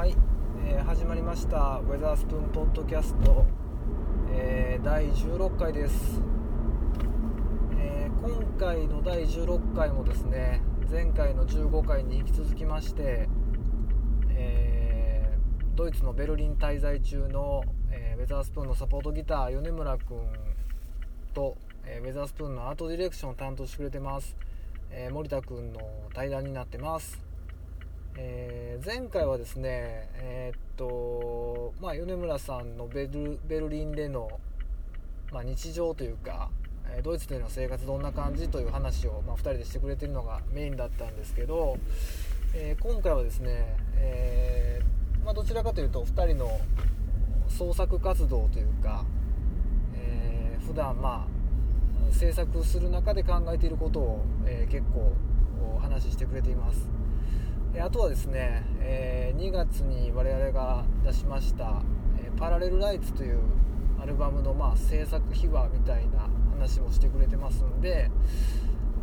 はい、えー始まりましたウェザースプーンポッドキャスト、えー第16回です、えー今回の第16回もですね前回の15回に引き続きまして、えードイツのベルリン滞在中の、えウェザースプーンのサポートギター米村君と、えウェザースプーンのアートディレクションを担当してくれてます、え森田君の対談になってます。えー前回はですね、えーっとまあ、米村さんのベルベルリンでの、まあ、日常というか、えドイツでの生活どんな感じという話を、まあ、2人でしてくれてるのがメインだったんですけど、えー今回はですね、えまあ、どちらかというと2人の創作活動というか、えー普段まあ制作する中で考えていることを、え結構お話ししてくれています。あとはですね、えー2月に我々が出しました「えーパラレルライツ」というアルバムの、まあ、制作秘話みたいな話もしてくれてますんで、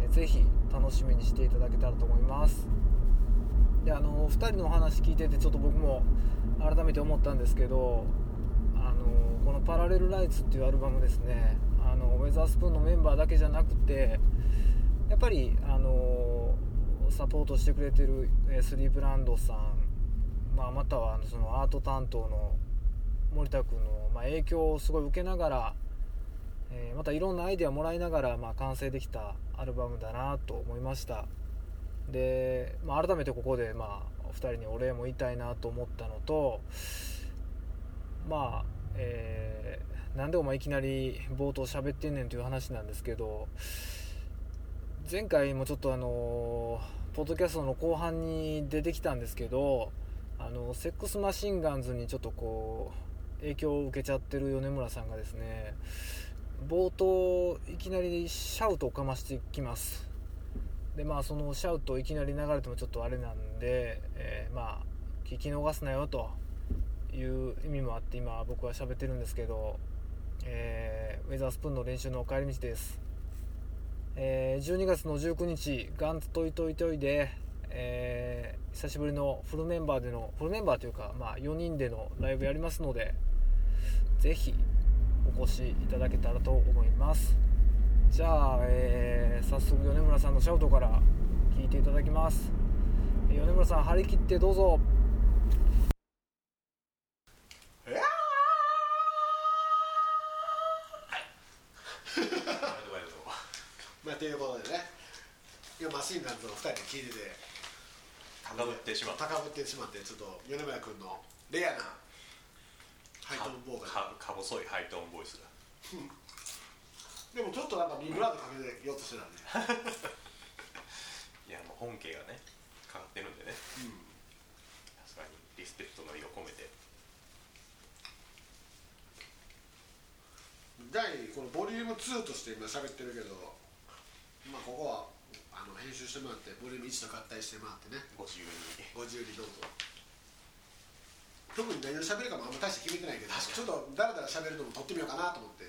えーぜひ楽しみにしていただけたらと思います。であの2人のお話聞いててちょっと僕も改めて思ったんですけどあのこの「パラレルライツ」っていうアルバムですね。あのウェザースプーンのメンバーだけじゃなくてやっぱりあのサポートしてくれてるえスリープランドさん、まあ、またはそのアート担当の森田君の、ま、影響をすごい受けながら、えまたいろんなアイデアもらいながら、ま、完成できたアルバムだなと思いました。で、まあ、改めてここで、まあ、お二人にお礼も言いたいなと思ったのとまあえーなんでお前いきなり冒頭喋ってんねんという話なんですけど前回もちょっとあのポッドキャストの後半に出てきたんですけどあのセックスマシンガンズにちょっとこう影響を受けちゃってる米村さんがですね冒頭いきなりシャウトをかましてきます。でまあそのシャウトいきなり流れてもちょっとあれなんで、えーまあ聞き逃すなよという意味もあって今僕は喋ってるんですけど、えーウェザースプーンの練習の帰り道です。えー12月の19日ガンツトイトイトイで、えー久しぶりのフルメンバーでのフルメンバーというか、まあ、4人でのライブやりますのでぜひお越しいただけたらと思います。じゃあ、えー早速米村さんのシャウトから聞いていただきます。米村さん張り切ってどうぞ。まあ、ということでね。今マシンガンズの2人で聞いてて。高ぶってしまった高ぶってしまってちょっと米村君のレアな。ハイトーンボーカルかか細いハイトーンボイスがでもちょっとなんかビブラートかけてようとしてたね。いやもう本家がねかかってるんでね。さすがにリスペクトの意を込めて。第このボリューム2として今喋ってるけどまあここはあの編集してもらってボリューム1と合体してもらってね。ご自由に。ご自由にどうぞ。特に何を喋るかもあんま大して決めてないけどちょっとだらだら喋るのも撮ってみようかなと思って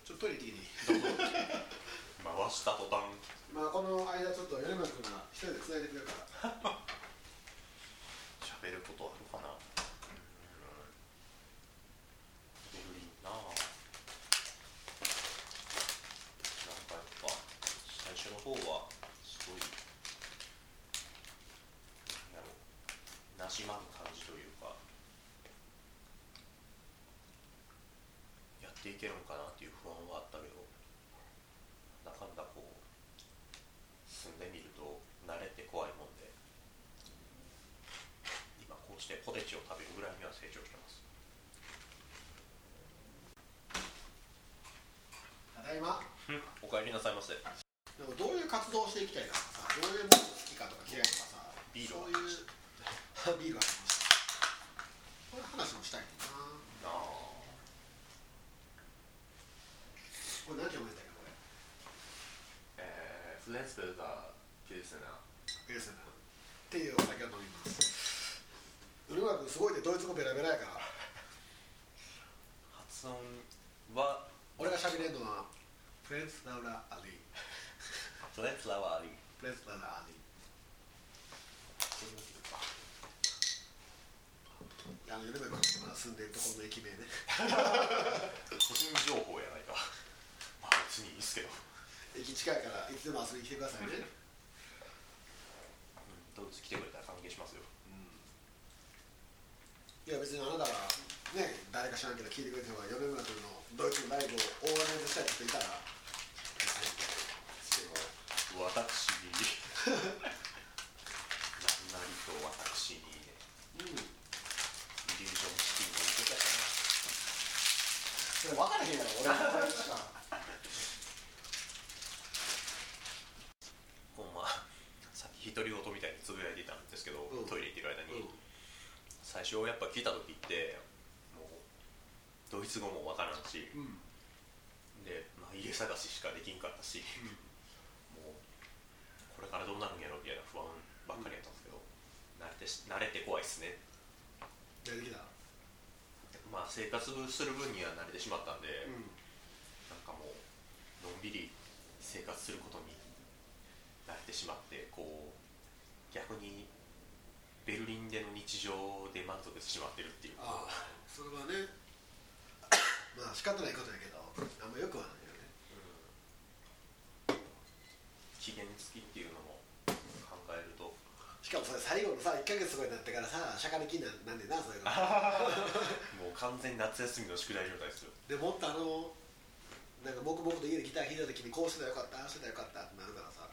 ちょっとトイレ行ってきていい？回した途端。まあこの間ちょっと米村君が一人で繋いでくれるから。喋ることあるかなベルリンなあなんかやっぱ最初の方はすごいなんだろうなじまぬ感じというかやっていけるのかなっていう不安はあったけどなんだかんだこう住んでみると慣れて怖いもんで今こうしてポテチを食べるぐらいには成長してますただいまお帰りなさいでもどういう活動をしていきたいかさどういうものが好きかとか嫌いとかさビールはそういう ビールはこういう話もしたいな。あこれ何て読めたっけこれ？えー、フレンスベルガーピルスナーエルセナっていうお酒を飲みます。うるま君すごいねドイツ語ベラベラやから。発音は俺が喋れるのはフレンス・ラウラ・アリーフレンスラワーリーフレンス・ラウラ・アリーこれもするかあの米村君が住んでるところの駅名ね個人情報やないか。まあ別にいいっすけど、駅近いからいつでも遊びに来てくださいね。うん、どうぞ来てくれたら歓迎しますよ。いや別にあなたがね誰か知らんけど聞いてくれてるのが米村君のドイツのライブをオーガナイズしたいって言ったら私に何なりと私にねうんイリュージョンシティに行けたかそれ分からへんやろ俺のしかなほん。まさっき独り言みたいにつぶやいていたんですけど、うん。トイレ行ってる間に、うん最初やっぱ来た時ってもうドイツ語もわからんしうん。で、まあ、家探ししかできんかったし、からどうなるんやろみたいな不安ばっかりやったんですけど、慣れてし慣れて怖いっすね。まあ生活する分には慣れてしまったんで、うん。なんかもうのんびり生活することに慣れてしまってこう逆にベルリンでの日常で満足してしまってるっていう。ああそれはねまあ仕方ないことやけどあんまよくはないよね期限付きっていうのも考えると。しかもそれ最後のさ1ヶ月とかになってからさしゃかりきになんねんなそれが。もう完全に夏休みの宿題状態ですよ。でもっとあのなんか黙々と家でギター弾いた時にこうしてたらよかったああしてたらよかったってなるからさ。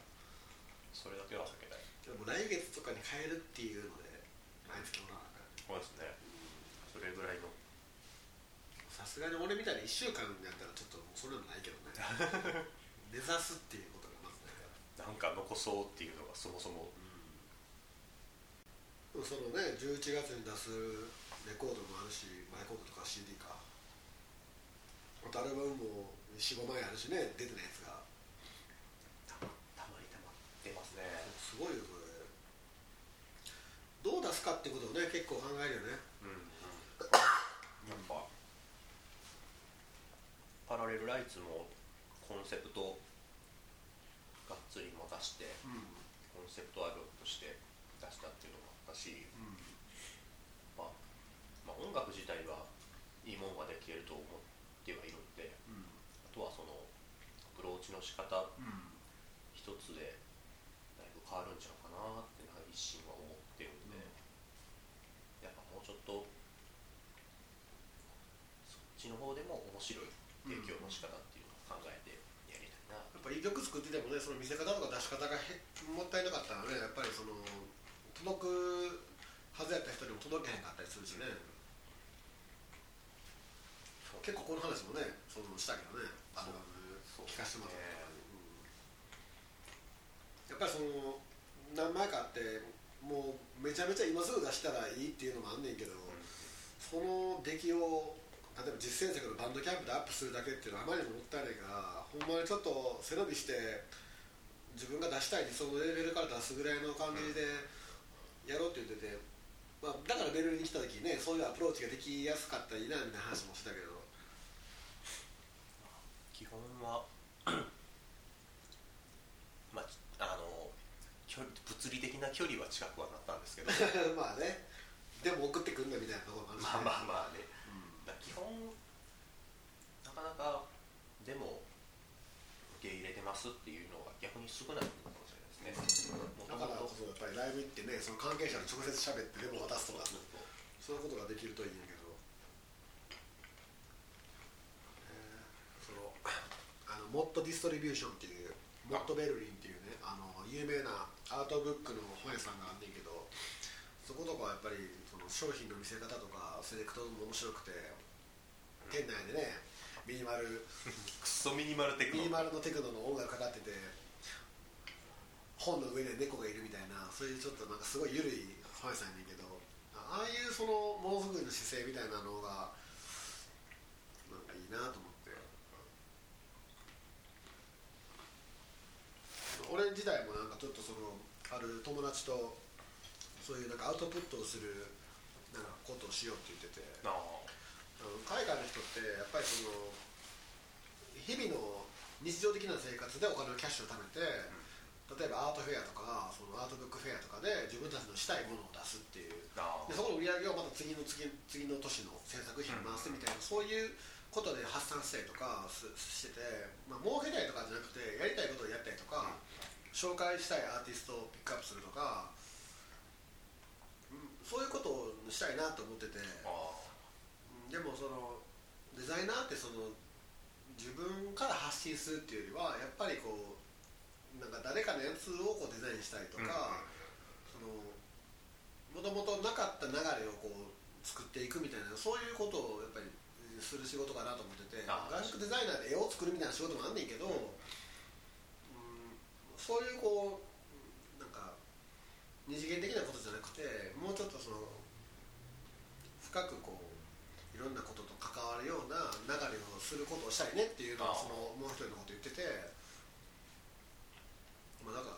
それだけは避けたい。でも来月とかに変えるっていうので毎月もらわなそうですね。それぐらいの。さすがに俺みたいに1週間やったらちょっともうそれはないけどね。目指すっていうことなんか残そうっていうのがそもそも。でもそのね11月に出すレコードもあるしまあレコードとか CD かあとアルバムも45枚あるしね出てないやつが。たまたまりたまってますね。すごいよそれ。どう出すかってことをね結構考えるよね。うんうん。やっぱパラレルライツもコンセプトがっつり持たしてうん。コンセプトアルバムとして出したっていうのもあったし、まあまあ、音楽自体はいいもんができると思ってはいるんでうん。あとはそのアプローチの仕方うん。一つでだいぶ変わるんちゃうかなってなんか一心は思ってるんで、やっぱもうちょっとそっちの方でも面白い提供の仕方っていうのを考えてやりたいな、やっぱいい曲作っててもねその見せ方とか出し方がへもったいなかったらねやっぱりその届くはずやった人にも届けへんかったりするしね。結構この話もねそのしたけどねアルバム聴かせてもらったとか、うん。やっぱりその何枚かあってもうめちゃめちゃ今すぐ出したらいいっていうのもあんねんけど、その出来を例えば実践作のバンドキャンプでアップするだけっていうのはあまりにももったいないからほんまにちょっと背伸びして自分が出したい理想のレベルから出すぐらいの感じでやろうって言ってて、まあ、だからベルリンに来た時にねそういうアプローチができやすかったらいいなみたいな話もしてたけど。基本は まああの距離物理的な距離は近くはなったんですけど。まあね。でも送ってくんなみたいなところもあるし、まあまあまあね基本なかなかでも受け入れてますっていうのが逆に少ないのかもしれないですね。もだからこそやっぱりライブ行ってねその関係者に直接喋ってでも渡すとかそうそういうことができるといいんやけど、えーそのあのモットディストリビューションっていうモットベルリンっていうねあの有名なアートブックの本屋さんがあんねんけどそことかはやっぱり商品の見せ方とかセレクトも面白くて店内でねミニマルクソミニマルテクノ。ミニマルのテクノの音楽かかってて本の上で猫がいるみたいなそういうちょっとなんかすごい緩い本屋さんやねんけどああいうそのものづくりの姿勢みたいなのがなんかいいなと思って。俺自体もなんかちょっとそのある友達とそういうなんかアウトプットをすることをしようって言ってて。海外の人ってやっぱりその日々の日常的な生活でお金をキャッシュを貯めて、例えばアートフェアとかそのアートブックフェアとかで自分たちのしたいものを出すっていう。あでそこの売り上げをまた次の次次の年の制作費に回すみたいな、そういうことで発散したりとかすしてて、まあ儲けたいとかじゃなくてやりたいことをやったりとか、紹介したいアーティストをピックアップするとか、うん、そういうことをしたいなと思ってて、でもそのデザイナーってその自分から発信するっていうよりはやっぱりこうなんか誰かのやつをこうデザインしたりとか、そのもともとなかった流れをこう作っていくみたいなそういうことをやっぱりする仕事かなと思っててあグラフィックデザイナーで絵を作るみたいな仕事もあんねんけど、うんそういうこう二次元的なことじゃなくてもうちょっとその深くこういろんなことと関わるような流れをすることをしたいねっていうのをあそのもう一人のこと言っててまあだか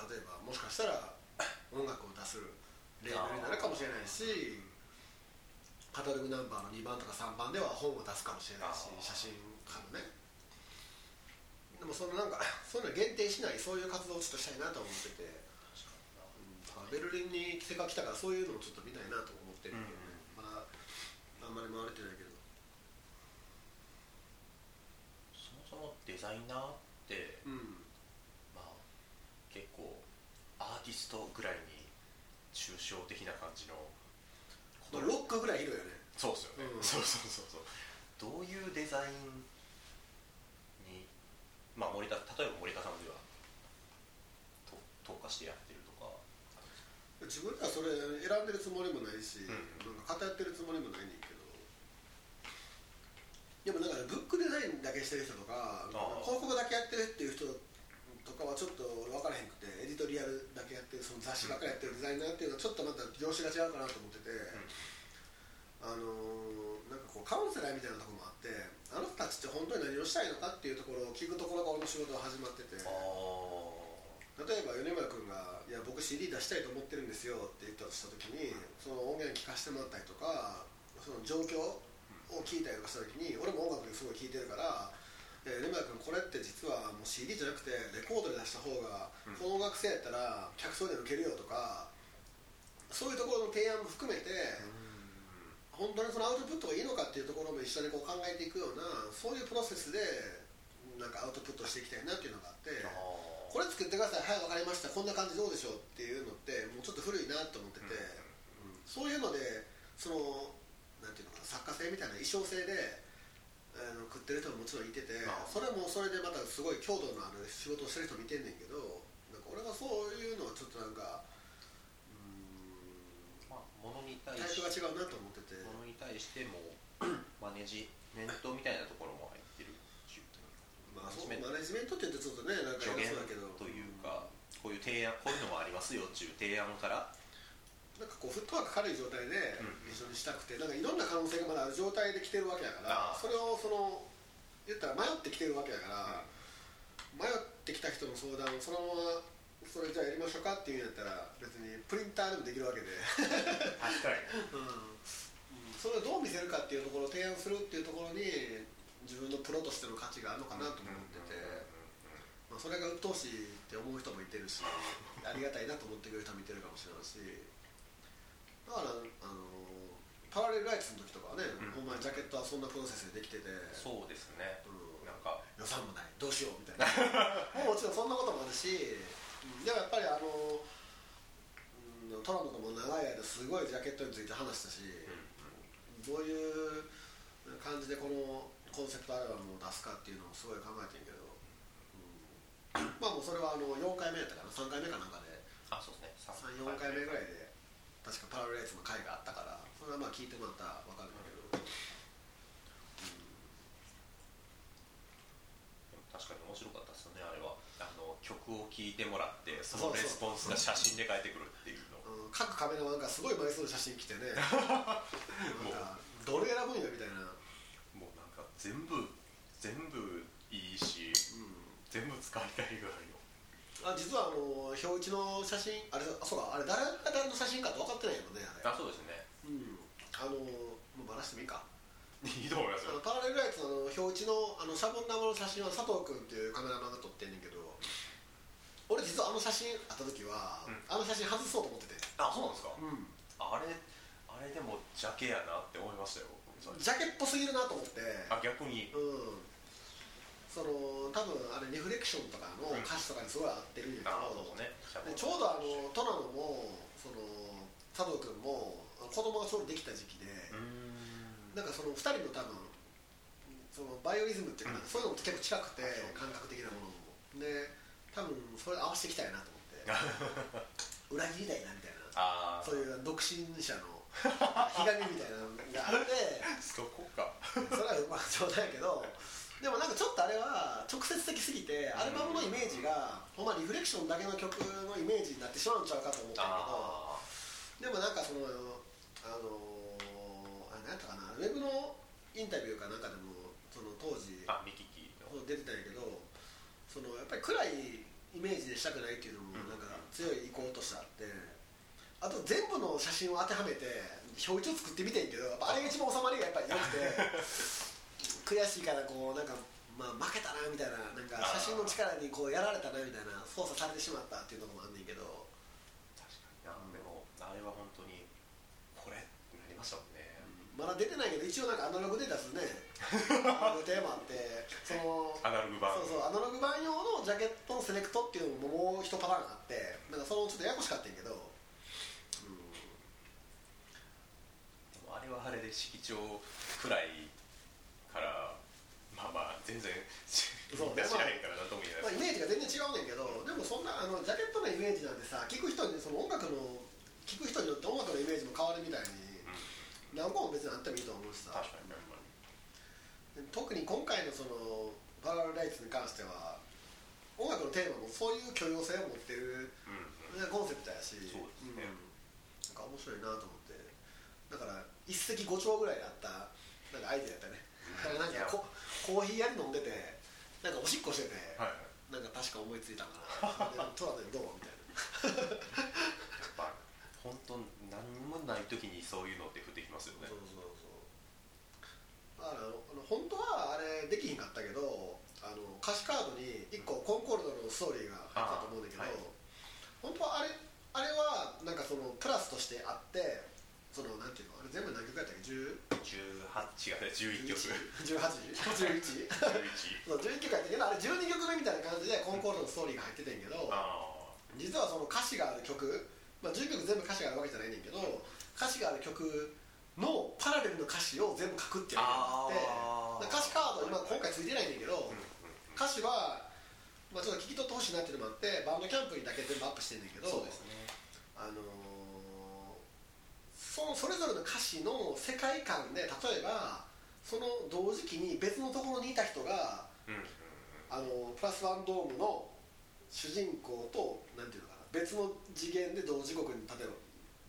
ら例えばもしかしたら 音楽を出すレーベルになるかもしれないしカタログナンバーの2番とか3番では本を出すかもしれないし写真家のね。でもそのなんかそういうの限定しないそういう活動をちょっとしたいなと思ってて、ベルリンにせっかく来たからそういうのをちょっと見たいなと思ってるけど、まだあんまり回れてないけど。そもそもデザイナーって、うん。まあ、結構アーティストぐらいに抽象的な感じの。まあロックぐらい広いよね。そうっすよね、うん。そうそうそうそう。どういうデザインにまあ森田例えば森田さんではと特化してやって自分ではそれ選んでるつもりもないし、うん。なんか偏ってるつもりもないねんけど。でもなんかねブックデザインだけしてる人とか広告だけやってるっていう人とかはちょっと俺分からへんくてエディトリアルだけやってるその雑誌ばっかりやってるデザイナーっていうのはちょっとまた業種が違うかなと思ってて、あのーなんかこうカウンセラーみたいなところもあってあの人たちって本当に何をしたいのかっていうところを聞くところが俺の仕事が始まってて。あ例えば米村君が「いや僕 CD 出したいと思ってるんですよ」って言ったとした時にその音源聞かせてもらったりとかその状況を聞いたりとかした時に俺も音楽ですごい聴いてるから「え米村君これって実はもう CD じゃなくてレコードで出した方がうんこの音楽性やったら客層で受けるよ」とかそういうところの提案も含めて本当にそのアウトプットがいいのかっていうところも一緒にこう考えていくようなそういうプロセスでなんかアウトプットしていきたいなっていうのがあって。これ作ってください。はい分かりました。こんな感じどうでしょうっていうのってもうちょっと古いなと思ってて、うん。そういうのでそのなんていうのかな作家性みたいな衣装性であの食ってる人ももちろんいててそれもそれでまたすごい強度のある仕事をしてる人見てんねんけどなんか俺はそういうのはちょっとなんかうまあ、ものに対してプが違うなと思ってて。ものに対してもマネジメントみたいなところも入ってるっていうまあそうマネジメントマネジメントって言うとちょっとねなんか偉そうだけど。というかこういう提案こういうのもありますよっていう提案から。なんかこうフットワーク軽い状態でうん一緒にしたくて、なんかいろんな可能性がまだある状態で来てるわけだからそれをその言ったら迷ってきてるわけだから、迷ってきた人の相談をそのままそれじゃあやりましょうかっていうんやったら別にプリンターでもできるわけで、確かに。うん。それをどう見せるかっていうところを提案するっていうところに自分のプロとしての価値があるのかなと思ってて、まあ、それが鬱陶しいって思う人もいてるし ありがたいなと思ってくれる人もいてるかもしれないしだからあのパラレルライツの時とかはね、うん。ほんまにジャケットはそんなプロセスでできてて、そうですね。うん。なんか。予算もないどうしようみたいな。もうもちろんそんなこともあるし、うんでもやっぱりあの、うん、トランプとも長い間すごいジャケットについて話したし、どういう感じでこのコンセプトアルバムを出すかっていうのをすごい考えてんけど、うん。まあもうそれはあの4回目やったかな。3回目かなんかで。あそうですね。34回。目ぐらいで確かパラレルライツの回があったからそれはまあ聞いてもらったら分かるんだけど、でも確かに面白かったですよねあれは。あの曲を聴いてもらってそのレスポンスが写真で返ってくるっていう。のうん、各カメラマンがすごい枚数の写真来てね。なんかどれ選ぶんやみたいな、全部全部いいし全部使いたいぐらいのあ実はあの表一の写真あれあそうかあれ誰が誰の写真かって分かってないよねあれ。あそうですね。うん。あのもうバラしてもいいか。いいと思いますよあのパラレルライツの表一のあのシャボン玉の写真は佐藤君っていうカメラマンが撮ってんねんけど俺実はあの写真あった時は、うん。あの写真外そうと思ってて。あそうなんですか。うん。あれジャケやなって思いましたよ。僕ジャケっぽすぎるなと思って。あ逆に。うん。その多分あれリフレクションとかの歌詞とかにすごい合ってるんやけあど、ね。でちょうどあのトナノもその佐藤君も子供がちょうどできた時期で、なんかその2人の多分そのバイオリズムっていうか、うん。そういうのも結構近くて感覚的なものも。で多分それ合わせていきたいなと思って。裏切りたいなみたいな。ああそういう独身者の ひがみみたいなあってそこか。それはまあ冗談やけどでもなんかちょっとあれは直接的すぎてアルバムのイメージがほんまリフレクションだけの曲のイメージになってしまうんちゃうかと思ったけどでもなんかそのあのあ何やったかなウェブのインタビューかなんかでもその当時ーあミキキの。出てたんやけどそのやっぱり暗いイメージでしたくないっていうのもうんなんか強い意向としてあってあと全部の写真を当てはめて表一を作ってみてんけどあれが一番収まりがやっぱり良くて 悔しいからこうなんか、まあ、負けたなみたいななんか写真の力にこうやられたなみたいな操作されてしまったっていうところもあんねんけど。確かに。なでもあれは本当にこれってなりましたもんね。まだ出てないけど一応なんかアナログデータするね。アナログテーマあってそのアナログ版。そうそうアナログ版用のジャケットのセレクトっていうのももう一パターンあってなんかそのちょっとややこしかったんやけど、うんでもあれはあれで色調暗いからまあまあ全然そうみんな知らへんからなんとも言えまあ、イメージが全然違うねんけどでもそんなあのジャケットのイメージなんてさ聴く人にその音楽の聴く人によって音楽のイメージも変わるみたいにうん。何個も別にあってもいいと思うしさ。確かに特に今回のそのパラレルライツに関しては音楽のテーマもそういう許容性を持ってるにうんうん。コンセプトやし。そうですね。ん。なんか面白いなと思って。だから一石五鳥ぐらいあったなんかアイデアやったね。なんかココーヒーやり飲んでてなんかおしっこしてて、はいはい。なんか確か思いついたかな。でトラでどう？みたいな。やっぱ本当何もない時にそういうのって降ってきますよね。そうそうそう。だから本当はあれできひんかったけどあの歌詞カードに1個コンコルドのストーリーが入ってたと思うんだけど、あはい。本当はあれあれはなんかそのプラスとしてあってそのなんていうのあれ全部何曲やったっけ？10 18違うね11曲。18?11? 11そう11曲やったけどあれ12曲目みたいな感じでコンコルドのストーリーが入っててんけど、あ実はその歌詞がある曲、まあ、10曲全部歌詞があるわけじゃないねんけど歌詞がある曲のパラレルの歌詞を全部書くっていうのがあって歌詞カード今今回ついてないねんけど、うんうんうん。歌詞は、まあ、ちょっと聞き取ってほしいなっていうのもあってバンドキャンプにだけ全部アップしてんねんけどそうですね。あのーそのそれぞれの歌詞の世界観で例えばその同時期に別のところにいた人がうん。うんうんあのプラスワンドームの主人公となんていうのかな別の次元で同時刻に例えば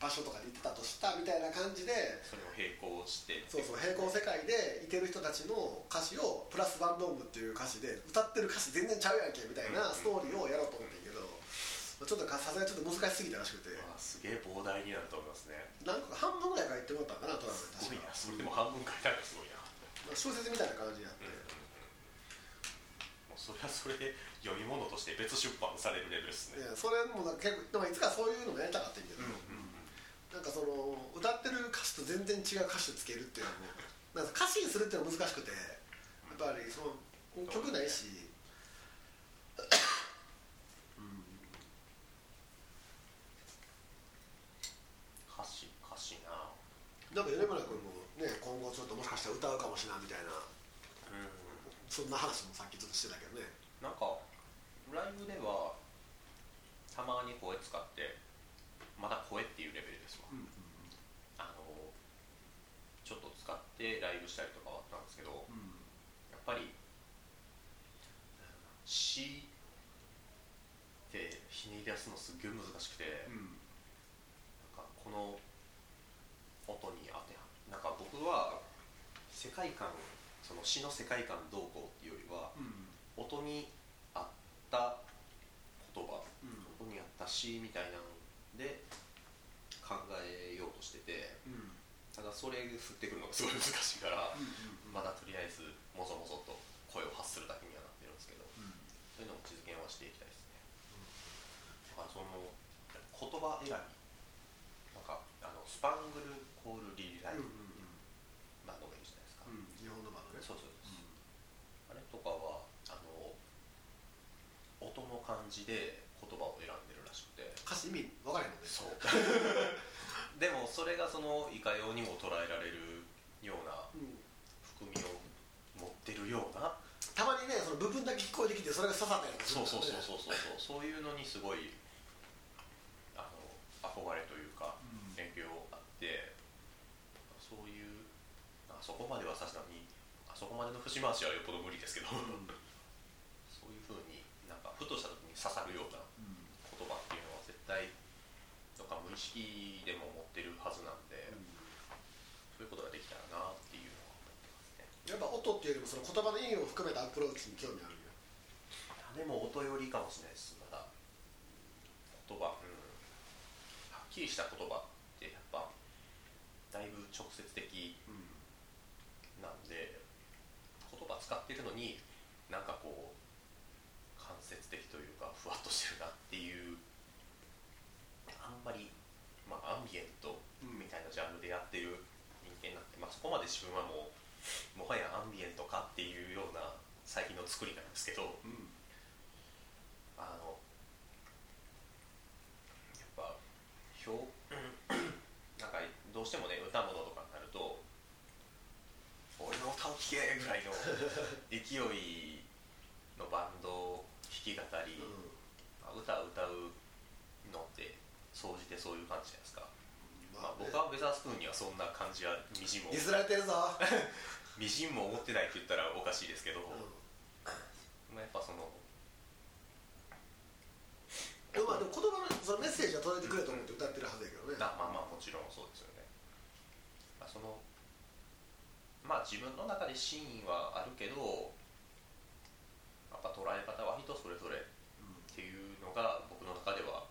場所とかに行ってたとしたみたいな感じでそれを並行して。そうそう平行世界でいてる人たちの歌詞をプラスワンドームっていう歌詞で歌ってる歌詞全然ちゃうやんけみたいなストーリーをやろうと思ってちょっとかさすがにちょっと難しすぎたらしくて。まあすげえ膨大になると思いますね。なんか半分ぐらい書いてもらったんかなトラすブル確かごいなそれでも半分書いたらすごいな。まあ小説みたいな感じになって、うん。うんうんもうそれはそれで読み物として別出版されるレベルですね。いやそれもなんか結構でもいつかそういうのもやりたかったんやけど、なんかその歌ってる歌詞と全然違う歌詞をつけるっていうのもなんか歌詞にするっていうのは難しくて。やっぱりその曲ないし、歌詞歌詞ななんか米村君もね今後ちょっともしたら歌うかもしれないみたいな。うんそんな話もさっきちょっとしてたけどね。なんかライブではたまに声使ってまだ声っていうレベルですわ、あのちょっと使ってライブしたりとかはあったんですけどやっぱり詩ってひねり出すのすっげえ難しくて、なんかこの音に当てはなんか僕は世界観その詩の世界観どうこうっていうよりは音に合った言葉音に合った詩みたいなんで考えようとしててただそれ降ってくるのがすごい難しいから、まだとりあえずもぞもぞと声を発するだけにはなってるんですけどそういうのも実現はしていきたいですね。だからその言葉選び。なんかあのスパングルコールリライうんブバンドがいるじゃないですか、うん日本のバンドねそうそうです、あれとかはあの音の感じで言葉を選んでるらしくて。歌詞意味分からへんもんね。そう。でもそれがそのいかようにも捉えられるようなうん含みを持ってるような。たまにねその部分だけ聞こえてきてそれが刺さったりとかすそうそうそうそうそうそう。そういうのにすごいあの憧れというかうん。影響あって。そういうあそこまではさすがにあそこまでの節回しはよっぽど無理ですけど、そういうふうになんかふとした刺さるような言葉っていうのは絶対どっか無意識でも持ってるはずなんで、そういうことができたらなっていうのは思ってますね。やっぱ音っていうよりもその言葉の意味を含めたアプローチに興味あるんよでも音よりかもしれないですまだ。言葉うん。はっきりした言葉ってやっぱだいぶ直接的なんで言葉使ってるのになんかこう的というかふわっとしてるなっていうあんまり、まあ、アンビエントみたいなジャンルでやってる人間なんで、まあ、そこまで自分はもうもはやアンビエントかっていうような最近の作りなんですけどうんあのやっぱ表 なんかどうしてもね歌物とかになると「俺の歌を聴け!」ぐらいの 勢いのバンド弾き語り、まあ歌歌うのって総じてそういう感じじゃないですか、まあ、ね。僕はウェザースプーンにはそんな感じはみじんも。ディスられてるぞ、みじんも思ってないって言ったらおかしいですけど、うん。まあ、やっぱそのでもまあでも言葉のそのメッセージは届いてくれと思って歌ってるはずやけどね、あまあまあもちろんそうですよね、まあ、そのまあ自分の中で真意はあるけどやっぱ捉え方は人それぞれっていうのが僕の中では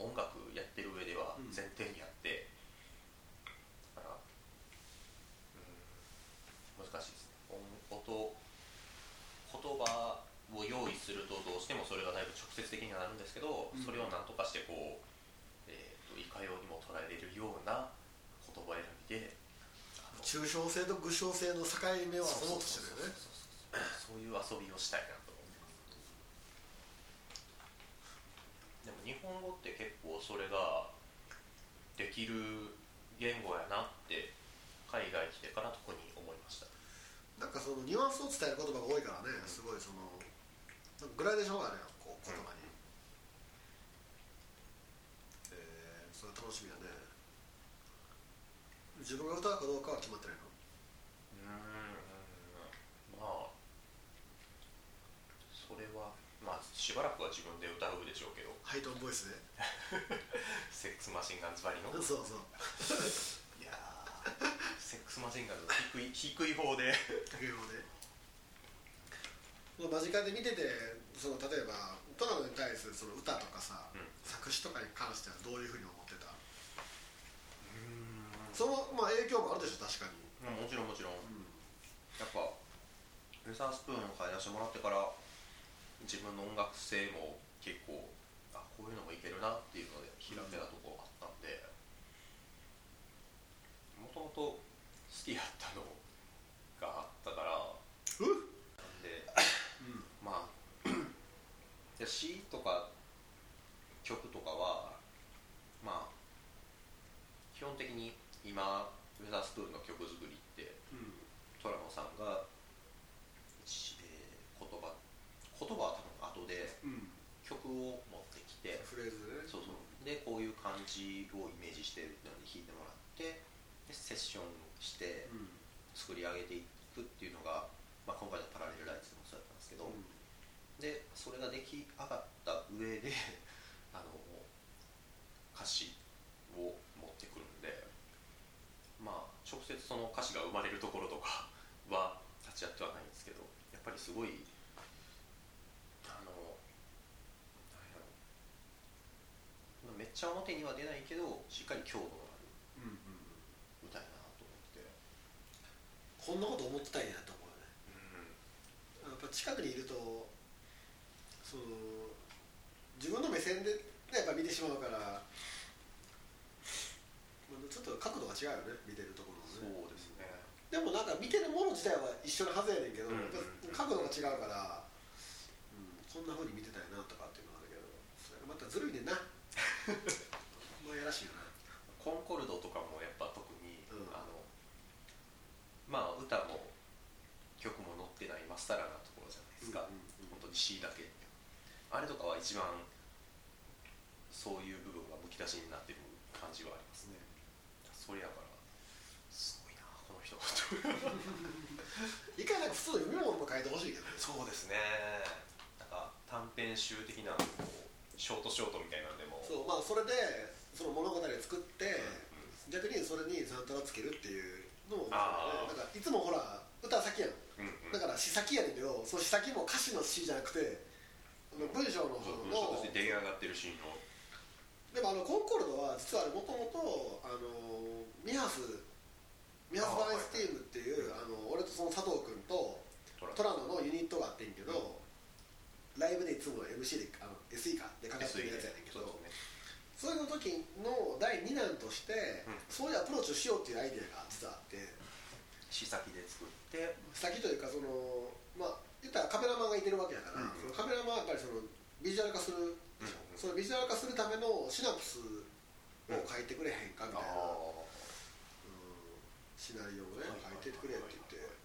音楽やってる上ではうん。前提にあって、だからうん難しいですね。音音言葉を用意するとどうしてもそれがだいぶ直接的にはなるんですけど、うん。それを何とかしてこう、えー、といかようにも捉えれるような言葉選びで抽象性と具象性の境目を遊ぼうとしてるよねそういう遊びをしたいなと思ってますでも日本語って結構それができる言語やなって海外来てから特に思いました。なんかそのニュアンスを伝える言葉が多いからねすごいそのグラデーションがあるやんこう言葉に、えー、それ楽しみだね。自分が歌うかどうかは決まってないの？うーんまあそれはまあしばらくは自分で歌うでしょうけど。ハイトーンボイスで。セックスマシンガンズばりの？そうそう。いやーセックスマシンガンズの低い低い方で。竹雄で。間近で見ててその例えばトラムに対するその歌とかさ、うん。作詞とかに関してはどういうふうに思ってた？うんその、まあ、影響もあるでしょ確かに、もちろんもちろん。うん。やっぱウェザースプーンを買い出してもらってから自分の音楽性も結構あこういうのもいけるなっていうので開けたところあったんでもともと好きやったのがあったからなんでまあ で詩とか曲とかはまあ基本的に今ウェザースプーンの曲作りってうんトラノさんが、一えー言葉言葉は多分後でうん曲を持ってきてフレーズでねそうそうでこういう感じをイメージしてるのに弾いてもらってでセッションしてうん作り上げていくっていうのが、まあ、今回の「パラレルライツ」でもそうだったんですけど、でそれが出来上がった上であの歌詞を持ってくるんでまあ直接その歌詞が生まれるところとかは立ち会ってはないんですけどやっぱりすごいあのなんやろめっちゃ表には出ないけどしっかり強度のある。うんうん歌やなと思ってこんなこと思ってたんやと思うよね。うやっぱ近くにいるとその自分の目線でやっぱ見てしまうからが違うよね見てるところそうのねですね。でもなんか見てるもの自体は一緒のはずやねんけど、角度が違うから、うん、こんなふうに見てたいなとかっていうのはあるけどそれがまたずるいねんな まあやらしいよな。コンコルドとかもやっぱ特に、うん。あのまあ歌も曲も載ってないまっさらなところじゃないですか、うんうんうん。本当に C だけ。あれとかは一番そういう部分がむき出しになってる感じはありますね。それやからすごいなこの人。一回なんか普通の読み物も書いてほしいけどね。そうですね。なんか短編集的なこうショートショートみたいなんでも。そうまあそれでその物語を作って、うん逆にそれにサントラつけるっていうのもあー。なんかいつもほら歌先やん。うんうん。だから詩先やねんけどその詩先も歌詞の詩じゃなくて文章の方文章のとして出来上がってるシーンの。でもあのコンコルドは実はもともとあのミハスミハス・バイスティームっていうあの俺とその佐藤君とトラトラノのユニットがあってんけど、ライブでいつも MC であの SE かでかかってるやつやねんけどそれの時の第2弾として、うん。そういうアプローチをしようっていうアイデアが実はあって試先で作って。先というかそのまあ言ったらカメラマンがいてるわけだから、うん。そのカメラマンはやっぱりそのビジュアル化するでしょ、うん。そのビジュアル化するためのシナプスを書いてくれへんかみたいな、シナリオをね書いてくれって言って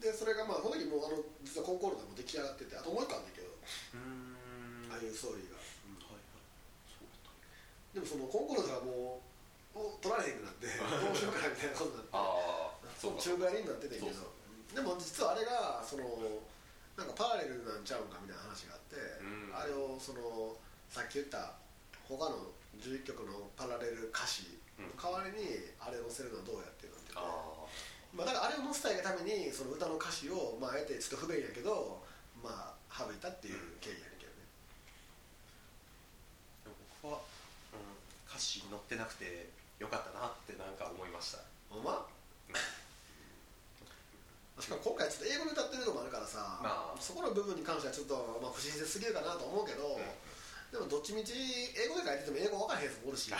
でそれがまあその時もうあの実はコンコルドも出来上がっててあともう一個あるんだけど、うーん。ああいうストーリーが、はいはい。そうだったでもそのコンコルドがもうお取られへんくなって どうしようかなみたいなことになって。ああそう中華になっててんけど。でも実はあれがそのなんかパラレルなんちゃうんかみたいな話があって、うん。あれをそのさっき言った他の11曲のパラレル歌詞の代わりにあれを載せるのはどうやってなってて、あまあ、だからあれを載せたいがためにその歌の歌詞を、まあ、あえてちょっと不便やけどまあ省いたっていう経緯やねんけどね、でも僕は、うん、歌詞載ってなくてよかったなってなんか思いました。ほんま？しかも今回ちょっと英語で歌ってるのもあるからさ、まあ。そこの部分に関してはちょっと、まあ、不親切すぎるかなと思うけど、でもどっちみち英語で書いてても英語分からへんやつもおるし。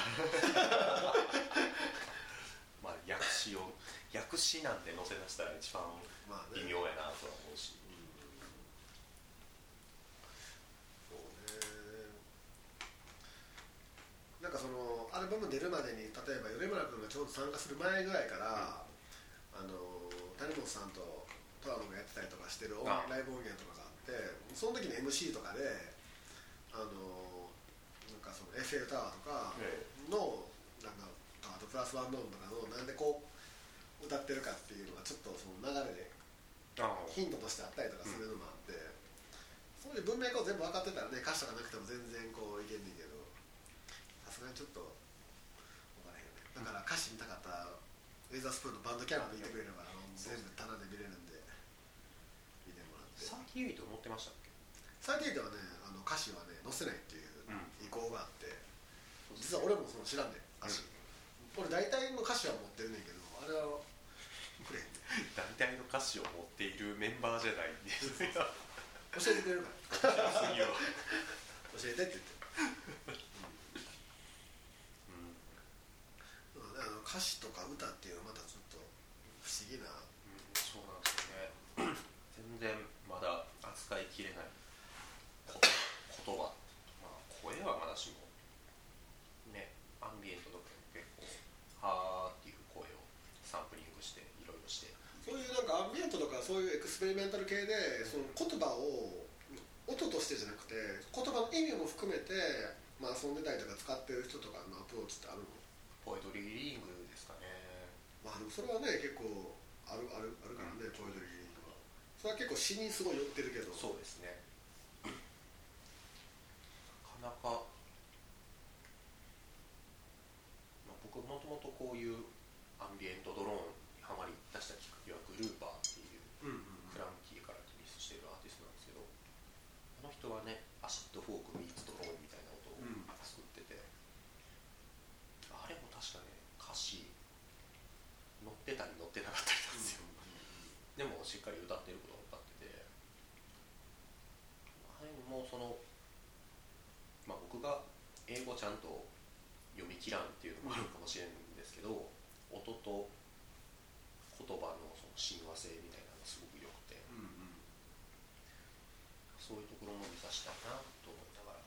まあ訳詞を訳詞なんて載せ出したら一番まあね微妙やなとは思うし、そうねなんかそのアルバム出るまでに例えば米村君がちょうど参加する前ぐらいから、あの谷本さんとトラノがやってたりとかしてるライブ音源とかがあってその時の MC とかであのなんかそのエッフェルタワーとかえのなんかあとプラスワンドーンとかのなんでこう歌ってるかっていうのがちょっとその流れでヒントとしてあったりとかするのもあって、そういう文脈を全部分かってたらね歌詞とかなくても全然こういけんねんけどさすがにちょっと分からへんよね。だから歌詞見たかったらウェザースプーンのバンドキャラでいてくれればあの全部棚で見れるんで見てもらって。サーティエイト載ってましたっけ？最低ではねあの歌詞はね載せないっていううん。意向があって、実は俺もその知らんで歌詞、俺大体の歌詞は持ってるねんけどあれは大体の歌詞を持っているメンバーじゃないんですよ。教えてくれるから、教えてって言って。うん。うん。あの歌詞とか歌っていうのはまたちょっと不思議なそうなん。ですよね全然まだ扱いきれないこ言葉、まあ、声はまだしもねアンビエントとかも結構はーっていう声をサンプリングしていろいろしてそういうなんかアンビエントとかそういうエクスペリメンタル系でその言葉を音としてじゃなくて言葉の意味も含めて、まあ、遊んでたりとか使ってる人とかのアプローチってあるの？ポエトリーリーディングですかね。まあでもそれはね結構あるあるあるからね、ポエトリーとかそれは結構詩にすごい寄ってるけど。そうですね。なかなか、まあ、僕もともとこういうアンビエントドローンにハマり出したきっかけはグルーパーっていううんうんクランキーからリリースしてるアーティストなんですけどあの人はねアシッドフォークミーツドローンみたいな音をうん。作ってて、あれも確かね歌詞載ってたり載ってなかったりなんですよ、でもしっかり歌ってることは歌ってて。あれもそのまあ僕が英語ちゃんと読み切らんっていうのもあるかもしれんですけど、音と言葉のその親和性みたいなのがすごく良くてそういうところも目指したいなと思いながら。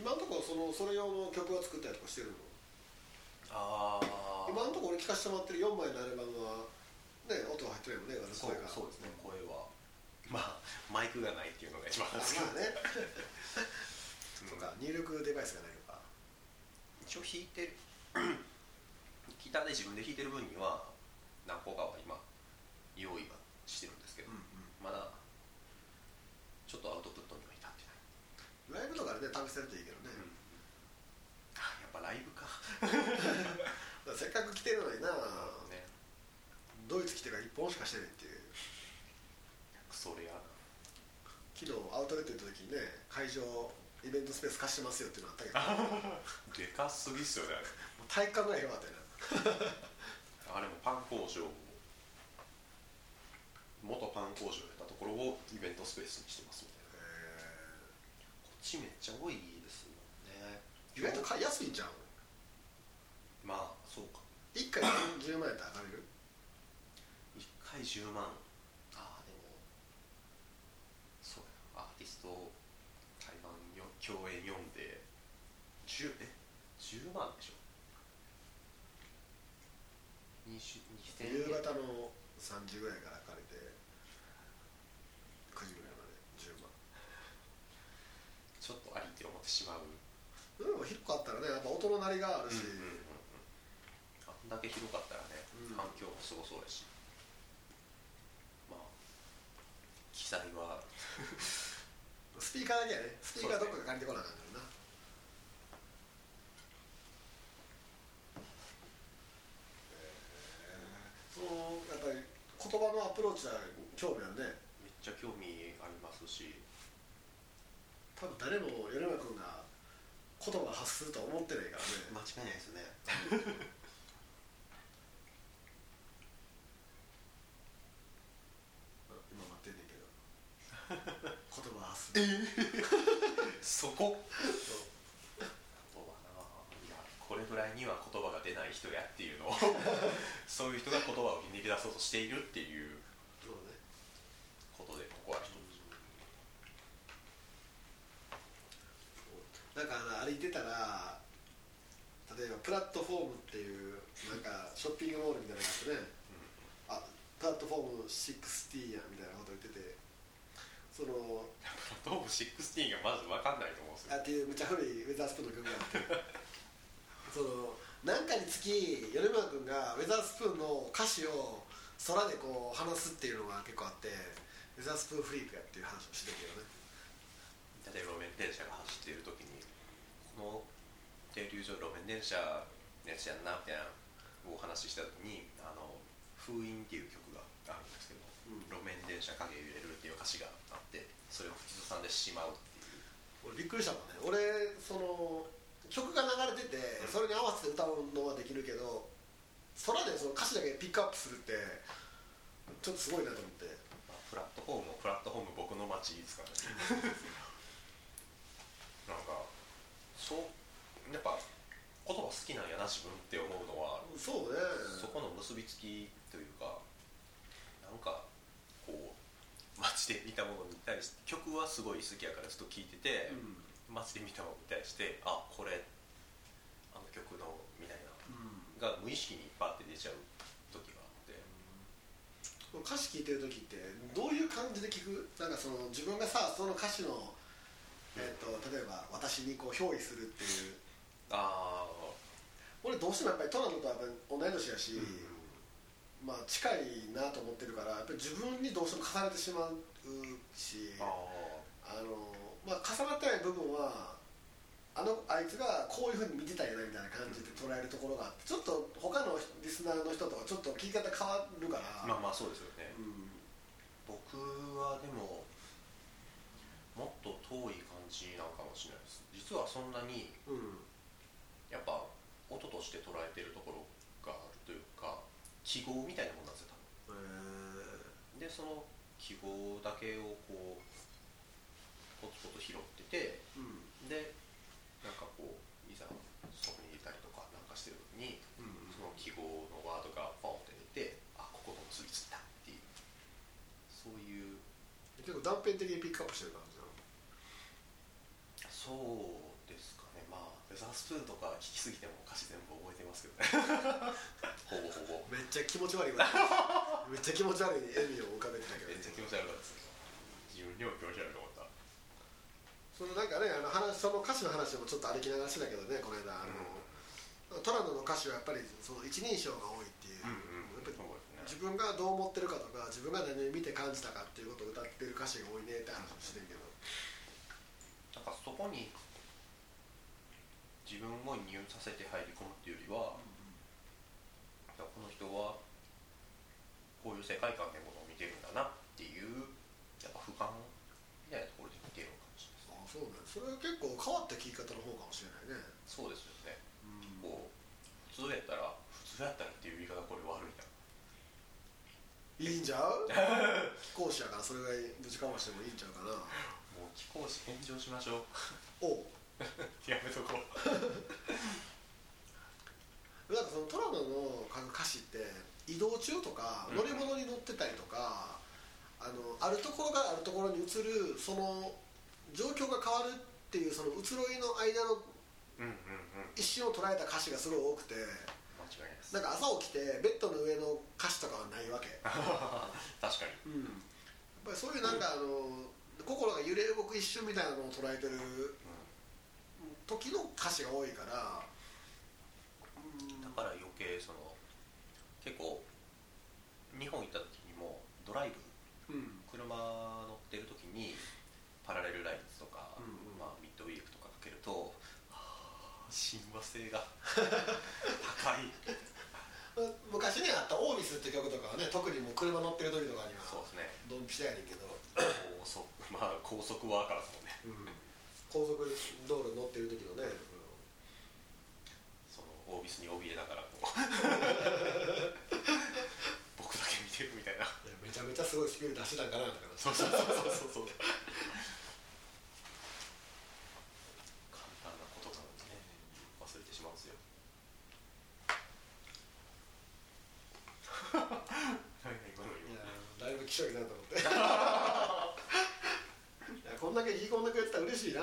今のところそのそれ用の曲を作ったりとかしてるの？ああ今のところ俺聴かせてもらってる4枚のアルバムはね音が入ってるよね声が。そうですね声は。まあマイクがないっていうのが一番あなんです。けど、まあね。とか入力デバイスがないとか。一応弾いてる。ギターで自分で弾いてる分には何個かは今用意はしてるんですけど、まだちょっとアウトプットには至ってない、ライブとかでね試せるといいけどね、あやっぱライブか。せっかく来てるのにな。ね。ドイツ来てから1本しかしてないっていう。それやな。昨日アウトレット行った時にね会場イベントスペース貸してますよっていうのあったけど。も でかすぎっすよねう体育館ぐらい広かったよな。あれもパン工場元パン工場やったところをイベントスペースにしてますみたいな。こっちめっちゃ多いですもんね。意外と買いやすいんじゃんまあそうか。1回10万円って上がれる？1回10万。ああでも。そうや。アーティスト台湾よ共演読んで。10え？10万でしょ？20 2000夕方の3時ぐらいから借りて9時ぐらいまで10万ちょって思ってしまう。でも広かったらねやっぱ音の鳴りがあるし、うんうんうんうん。あんだけ広かったらね、うん。反響もすごそうやし。まあ機材は。スピーカーだけやね。スピーカーどっか借りてこなあかんからな。そのやっぱり言葉のアプローチは興味あるね。めっちゃ興味ありますし多分誰も米山君が言葉を発するとは思ってないからね。間違いないですね。今待ってんねんけど。言葉発する。そこ？これぐらいには言葉が出ない人やっていうのを。そういう人が言葉をひねり出そうとしているっていうそうねことでここは一つなんかあの歩いてたら例えばプラットフォームっていうなんかショッピングモールみたいなのがあってね、あプラットフォーム60やみたいなこと言ってて。そのプラットフォーム16がまず分かんないと思うんですよ。あっていうむちゃ古いウェザースプーンの曲があって。その何かにつき米村君がウェザースプーンの歌詞を空でこう話すっていうのが結構あってウェザースプーンフリークやっていう話をしてるけどね例えば路面電車が走っている時にこの停留所路面電車のやつやんなみたいなお話しした時に「あの封印」っていう曲があるんですけど、うん。路面電車影揺れるっていう歌詞があってそれを口ずさんでしまうっていう。俺びっくりしたもんね。俺その曲が流れててそれに合わせて歌うのはできるけど空でその歌詞だけピックアップするってちょっとすごいなと思って。まあ、プラットフォームもプラットフォーム僕の街ですからね なんかそうやっぱ言葉好きなんやな自分って思うのはそうね。そこの結びつきというかなんかこう街で見たものに対して曲はすごい好きやからずっと聴いてて、うん。街で見たものに対してあこれあの曲のみたいうん。なが無意識にパッて出ちゃう時があって。歌詞聴いてる時ってどういう感じで聴く？なんかその自分がさその歌詞の、えー、と例えば私にこう憑依するっていう。ああ俺どうしてもやっぱりトラノとは同い年やし、まあ近いなと思ってるからやっぱり自分にどうしても重ねてしまうしああの、まあ、重なってない部分はあのあいつがこういうふうに見てたんやなみたいな感じで捉えるところがあってちょっと他のリスナーの人とかちょっと聞き方変わるから、まあまあそうですよね、うん。僕はでももっと遠い感なのかもしれないです。実はそんなに、うん、やっぱ音として捉えてるところがあるというか記号みたいなもんなんですよへえ多分でその記号だけをこうポツポツ拾っててうん。でなんかこういざそこにいたりとかなんかしてるのにうんその記号のワードがポンって出てあここのつびついたっていうそういう。結構断片的にピックアップしてるなそうですかね。まあウェザースプーンとか聞きすぎても歌詞全部覚えてますけどね。ほぼほぼめっちゃ気持ち悪いわ。めっちゃ気持ち悪い笑みを浮かべてたけどめっちゃ気持ち悪かった。です自分にも気持ち悪いと思った。そのなんかねあの話その歌詞の話もちょっと歩きながらしてたけどねこの間。あの、トラノの歌詞はやっぱりその一人称が多いっていう、やっぱりそう自分がどう思ってるかとか自分が何を見て感じたかっていうことを歌ってる歌詞が多いねって話をしてるけどかそこに自分を入させて入り込むっていうよりは、この人はこういう世界観でものを見てるんだなっていうやっぱ俯瞰みたいなところで見てるのかもしれないですあそうねそれは結構変わった聞き方の方かもしれないね。そうですよね。こう普通やったら普通やったらっていう言い方これ悪いないいんちゃう？貴公子やからそれぐらいぶちかましてもいいんちゃうかなもう貴公子返上しましょう。おう。やめとこう。なんかそのトラノの歌詞って移動中とかうん。乗り物に乗ってたりとか、あのあるところからあるところに移るその状況が変わるっていうその移ろいの間のうんうんうん。一瞬を捉えた歌詞がすごい多くて間違いなんか朝起きてベッドの上の歌詞とかはないわけ、確かに。うん、やっぱりそういうなんかあの心が揺れ動く一瞬みたいなのを捉えてる時の歌詞が多いから、うん。だから余計その結構日本行った時にもドライブうん。車乗ってる時にパラレルラインズとか、うんうん。まあ、ミッドウィークとかかけるとはあ親和性が 高い。昔ねあった「オービス」って曲とかはね特にもう車乗ってる時とかにはそうですね。ドンピシャやねんけど、高速まあ高速ワーカーですもん。ね高速道路乗ってる時のね、そのオービスに怯えながらこう。僕だけ見てるみたいな。いやめちゃめちゃすごいスピード出してたんかなとかそうそうそうそうそう簡単なことなのにね忘れてしまうんですよ何々今のい言うやだいぶ気象いなと思っていやこんだけ引き込んでくれてたら嬉しいない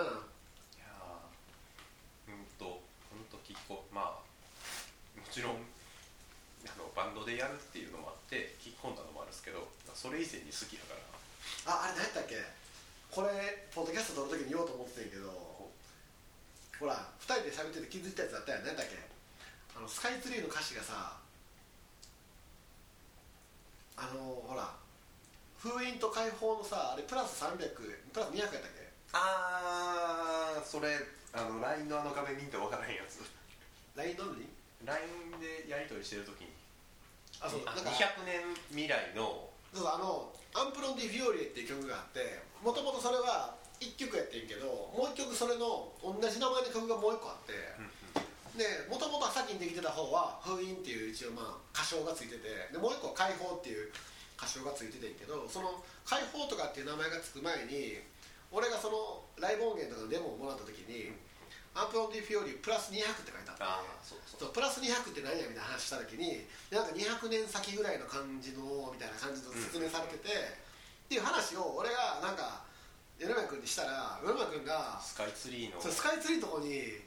やーうんとほんと聞こまあもちろんあのバンドでやるっていうのもあって聞き込んだのもあるんですけどそれ以前に好きだから。ああれ何やったっけ？これポッドキャスト撮る時に言おうと思ってたんやけどほら2人で喋ってて気づいたやつあったやん。何やったっけ？あのスカイツリーの歌詞がさあのほら封印と解放のさあれプラス300プラス200やったっけ？ああそれあの LINE のあの画面見て分からへんやつ。LINE のみ LINE でやり取りしてるときに。あそうなんか200年未来のそうあの「アンプロン・ディ・フィオリエ」っていう曲があってもともとそれは1曲やってんけどもう1曲それの同じ名前の曲がもう1個あってでもともと先にできてた方は「封印」っていう一応まあ歌唱がついててでもう1個は「解放」っていう歌唱がついててんけどその「解放」とかっていう名前がつく前に俺がそのライブ音源とかのデモをもらった時に「アンプロン・ディ・フィオリエプラス200」って書いてあってああそうそう。そうプラス200って何やみたいな話した時になんか200年先ぐらいの感じのみたいな感じの説明されてて、っていう話を俺がなんか米山君にしたら米山君がスカイツリーのスカイツリーのとこに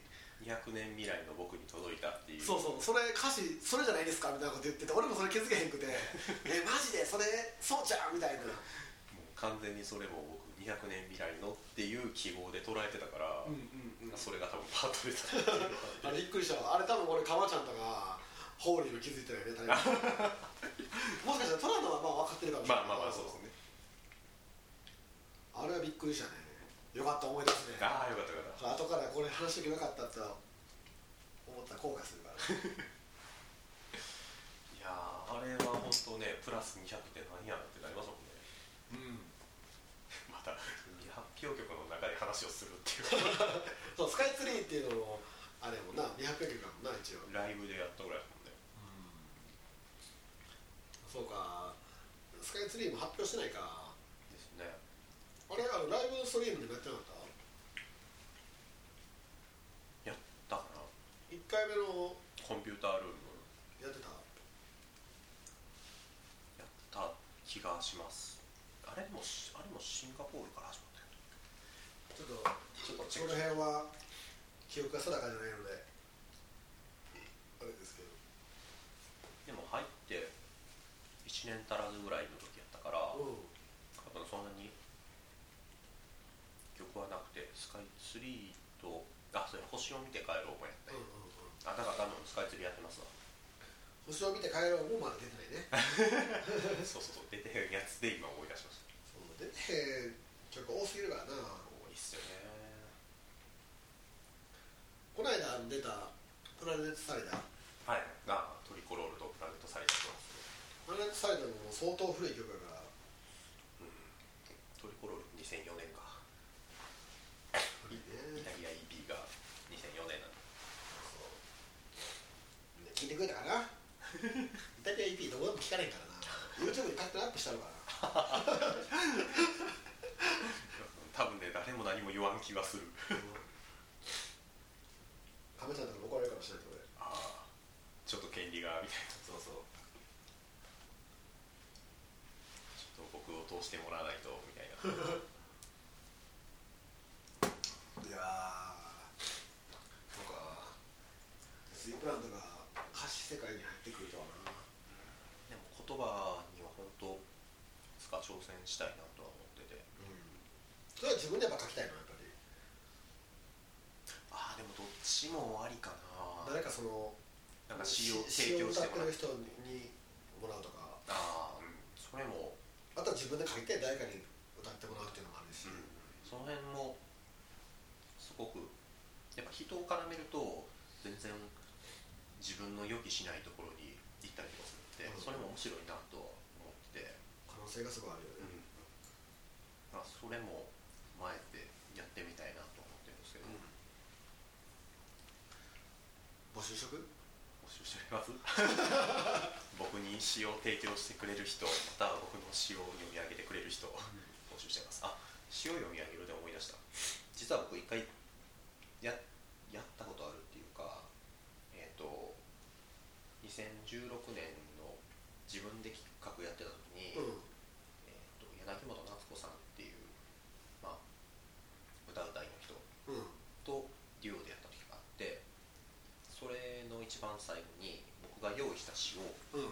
200年未来の僕に届いたっていう。そうそうそれ歌詞それじゃないですかみたいなこと言ってて俺もそれ気づけへんくて えマジでそれそうじゃんみたいな。もう完全にそれも僕200年未来のっていう記号で捉えてたから、うんうんそれが多分パッと出たあれびっくりしたわあれ多分俺かまちゃんとかホーリーも気づいてないね もしかしたらトラノはまあ分かってるかもしれない。まあまあまあそうですね。あれはびっくりしたね。よかった思い出すね。ああよかったよかった。後からこれ話しておけばよかったって思ったら後悔するから。いやーあれは本当ねプラス200って何やってなりますもんね。うん。また発表曲の中で話をするっていうそうスカイツリーっていうのもあれやもんな。200曲かもな一応。ライブでやったぐらいですもん。ねそうか。スカイツリーも発表してないか。ですね。あれあのライブストリームでもやってなかった？やったかな。1回目のコンピュータールーム。やってた？やった気がします。ああれもしあれもシンガポールから始まったよちょっとちょっとチこの辺は記憶が定かじゃないのであれですけど。でも入って1年足らずぐらいの時やったから、うん多分そんなに曲はなくてスカイツリーとあそれ星を見て帰ろうもやったよ、うんうんうんあだから多分スカイツリーやってますわ。星を見て帰ろうもまだ出てないね。そうそうそう出てへんやつで今思い出しました。出てへん曲多すぎるからな。多いっすよねこの間出たプラネットサイダー。はい。がトリコロールとプラネットサリダーと。プラネットサイダーも相当古い曲だから。トリコロール2004年か。イタリア EP が2004年なそう。聞いてくれたかな？イタリア EP どこでも聞かないからな。YouTube に勝手にアップしたのかな。多分ね誰も何も言わん気がする 亀ちゃんとかも怒られるかもしれないけど俺。ああちょっと権利がみたいな。そうそう。ちょっと僕を通してもらわないとみたいな。いやー。そうかスイープランドが歌詞世界に入ってくるとはな。でも言葉には本当いつか挑戦したいなとは思ってて。うん。それは自分でやっぱ書きたいのやっぱりああでもありかな。誰かそのなんか詩を詩提供してもらう人にもらうとか。ああうん。それも、あとは自分で書いて誰かに歌ってもらうっていうのもあるし、その辺もすごくやっぱ人を絡めると全然自分の予期しないところに行ったりとかするって、うん。それも面白いなとは思ってて、可能性がすごいあるよね、まあ、それも前でやってみたいなと思ってるんですけど、募集職募集してます。僕に詩を提供してくれる人または僕の詩を読み上げてくれる人を募集してます。あ詩を読み上げるで思い出した。実は僕一回ややったことあるっていうかえっ、と2016年の自分で企画やってた時に、うんえー、と柳本夏子さんっていう、まあ、歌うたいの人うんとデュオでやった時があってそれの一番最後に僕が用意した詩をうん。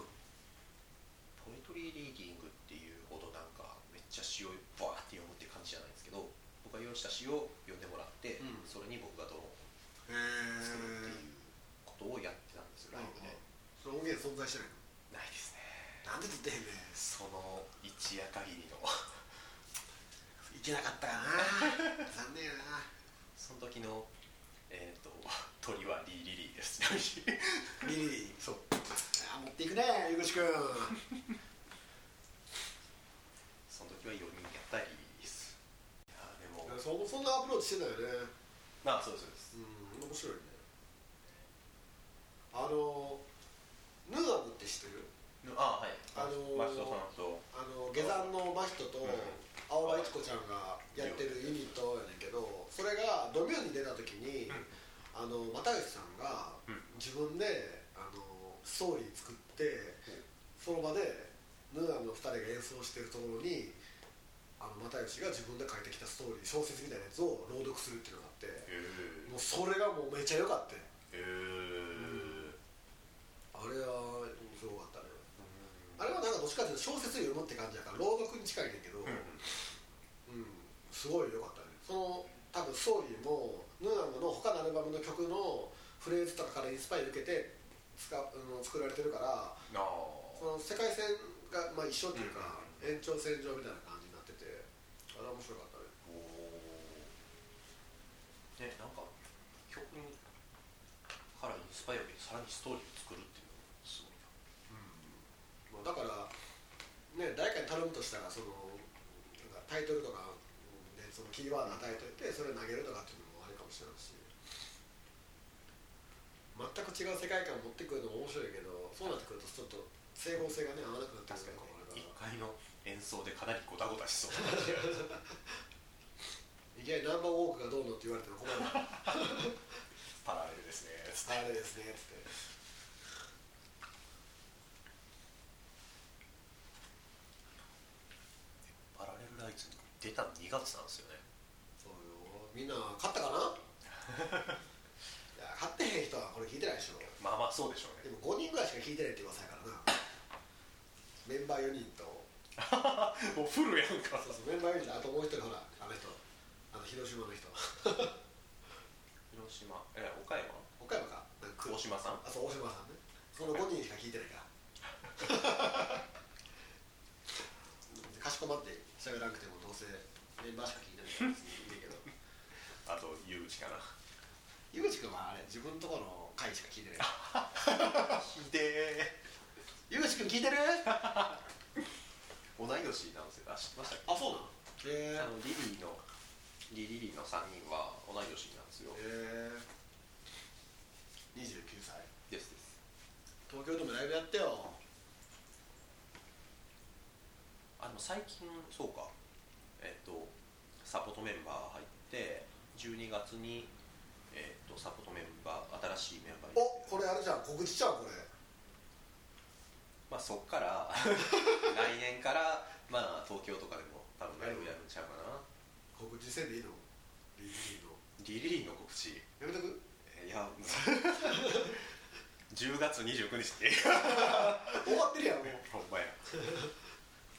ポエトリーリーディングっていうほどなんかめっちゃ詩をバーって読むって感じじゃないんですけど僕が用意した詩を読んでもらって、うん。それに僕がドローンをへ作るってえいうことをやってたんですよライブで、その音源存在してないの？ないですね。なんで撮ってへんねん。その一夜限りの。いけなかったかな。残念やな。その時のえっ、と鳥は リーリリーですリそう。あ持っていくねゆぐしくん。その時は4人やったリリーです。いやでも。そそんなアプローチしてんだよね。まあそうですそうです。うん面白いね。あのヌーアムって知ってる？あはい。あのー松戸さんと。あの下山の真人とうん。青葉一子ちゃんがやってるユニットやねんけどそれがドミューンに出た時に、あの又吉さんがうん。自分であのストーリー作ってその場でヌーアムの2人が演奏してるところにあの又吉が自分で書いてきたストーリー小説みたいなやつを朗読するっていうのがあってへもうそれがもうめちゃ良かったへえあれはすごかったね。あれはなんかどっちかっていうと小説読むって感じやから朗読に近いねんけど、うん。うん、すごい良かったね。その多分ストーリーもヌーの他のアルバムの曲のフレーズとかからインスパイア受けて使う、うん、作られてるからあその世界線が、まあ、一緒っていうか、延長線上みたいな感じになっててあれは面白かったね。おー。ねなんか曲にからインスパイアを受けてさらにストーリーを作るっていうのがすごいな。まあだからね誰かに頼むとしたらそのタイトルとかでそのキーワード与えといてそれを投げるとかっていうしれないし全く違う世界観持ってくるのも面白いけどそうなってくるとちょっと整合性がね合わなくなってくるのもある一回の演奏でかなりゴタゴタしそうな感じがいきなりナンバーウォークがどうのって言われても困るパラレルですねつってあれですねっつってパラレ出たの2月なんですよ。ねそうよみんな勝ったかな？いや勝ってへん人はこれ聞いてないでしょ。まあまあそうでしょうね。でも5人ぐらいしか聞いてないって噂やからな。メンバー4人と。もうフルやんか。そうそうメンバー4人とあともう一人ほらあの人。あの広島の人。広島。え岡山？岡山か。大島さん？あそう大島さんね。その5人しか聞いてないから。かしこまって喋らなくてもどうせメンバーしか聞いてないから別に。いいけどあとゆうちかな。井口君はあれ自分のところの回しか聞いてない。ひで井口君聞いてる？ー 同い年なんですよ。あ知ってましたっけ？あそうなのへえあのリリーのリリリーの3人は同い年なんですよ。へえ29歳。ですです。東京でもライブやってよ。あでも最近そうか。えっ、とサポートメンバー入って12月にえっ、とサポートメンバー新しいメンバーに。おこれあれじゃん告知ちゃうこれ。まあそっから 来年からまあ東京とかでも多分ライブやるんちゃうかな。告知せんでいいの？リリーの。リリリーの告知？やめとく？えいや10 月29日って。終わってるやんもう。ほんまや。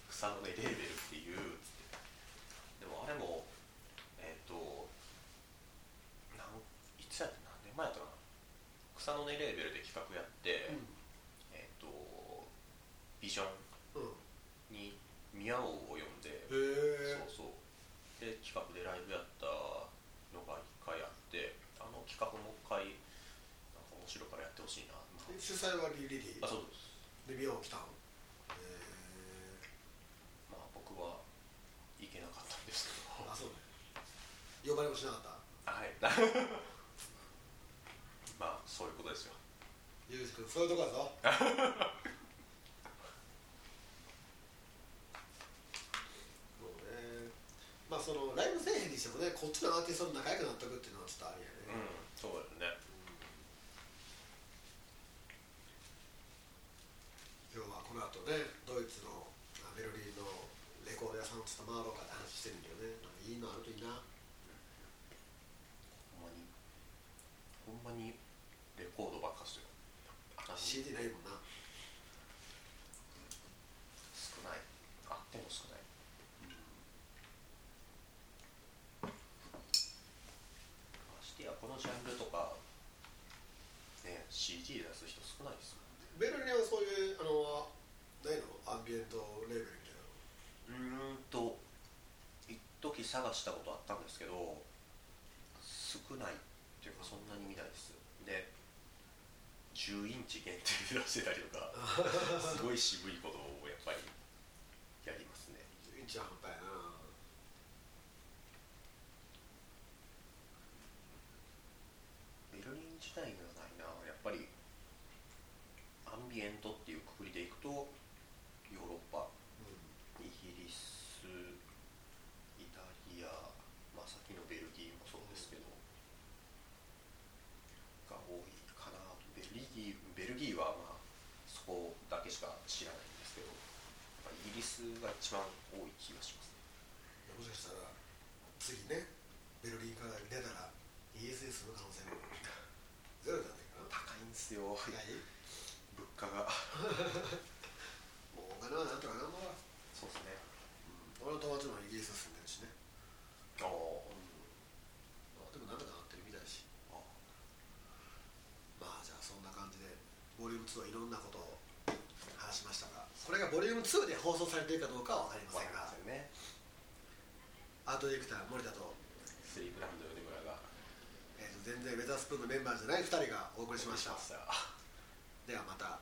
草の根レーベルっていうつってでもあれもえっ、となんいつやって何年前やったかな草の根レーベルで企画やって、えっ、とビジョうん、うん、ンにミヤオを呼んでへえ。そうそう。で企画でライブやったのが1回あってあの企画もう一回なんか面白いからやってほしいな主催はリリリー？あそうです。でミヤオ来たんへまあ僕は行けなかったんですけど。えあそうね。呼ばれもしなかった？はい まあそういうことですよゆうじ君そういうとこやぞ。そうね。まあそのライブせえへんにしてもねこっちのアーティストと仲良くなっとくっていうのはちょっとありやね、うんそうだよね今日はこの後ねドイツのあベルリンのレコード屋さんをちょっと回ろうかって話してるんだけどねいいのあるといいな。ほんまに。ほんまにレコードばっかしてるあの CD ないもんな。少ない。あっても少ない。ましてやこのジャンルとかね CD 出す人少ないですもんベルリンはそういうあのないの？アンビエントレーベルみたいなうーんと一時探したことあったんですけど少ないっていうかそんなに見ないです。で10インチ限定で出してたりとか すごい渋いことをやっぱりやりますね。いいんちゃう半端やなベルリン自体にはないなやっぱりアンビエントっていうくくりでいくとヨーロッパイギリスイタリア、まあ、さっきのベルギーもそうですけど、が多いかなとベルギーベルギーはまあそこだけしか知らないんですけど、まあ、イギリスが一番多い気がしますねもしかしたら次ねベルリンから出たら ESS の可能性もゼロじゃないかな高いんですよ高い物価がもうお金はなんとか頑張ろう、そうですね俺の友達もイギリス住んでるしね、ああまあ、でもなんとかなってるみたいだしあまあじゃあそんな感じでボリューム2はいろんなことを話しましたがこれがボリューム2で放送されているかは分かりませんが。ねアートディレクター森田と,、スリープランド米村がえーと全然ウェザースプーンのメンバーじゃない2人がお送りしました。た。ではまた